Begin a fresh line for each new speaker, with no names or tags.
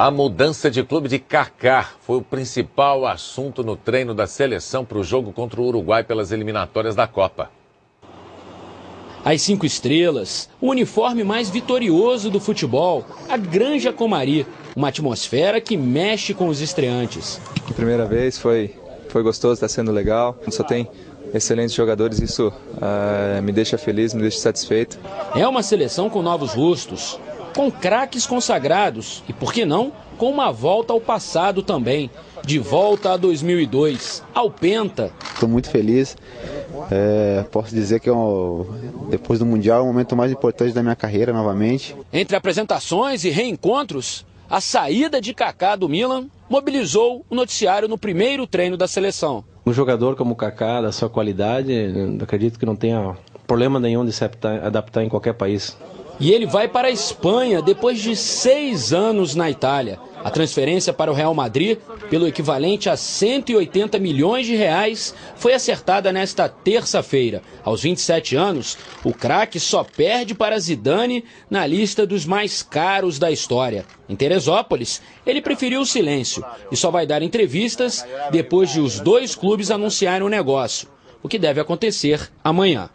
A mudança de clube de Kaká foi o principal assunto no treino da seleção para o jogo contra o Uruguai pelas eliminatórias da Copa.
As cinco estrelas, o uniforme mais vitorioso do futebol, a Granja Comari, uma atmosfera que mexe com os estreantes.
Primeira vez foi, foi gostoso, está sendo legal. Só tem excelentes jogadores, isso uh, me deixa feliz, me deixa satisfeito.
É uma seleção com novos rostos, com craques consagrados e, por que não, com uma volta ao passado também. De volta a 2002, ao Penta.
Estou muito feliz. É, posso dizer que é um, depois do Mundial é o momento mais importante da minha carreira novamente.
Entre apresentações e reencontros, a saída de Kaká do Milan mobilizou o noticiário no primeiro treino da seleção.
Um jogador como o Kaká, da sua qualidade, acredito que não tenha problema nenhum de se adaptar em qualquer país.
E ele vai para a Espanha depois de seis anos na Itália. A transferência para o Real Madrid, pelo equivalente a 180 milhões de reais, foi acertada nesta terça-feira. Aos 27 anos, o craque só perde para Zidane na lista dos mais caros da história. Em Teresópolis, ele preferiu o silêncio e só vai dar entrevistas depois de os dois clubes anunciarem o negócio, o que deve acontecer amanhã.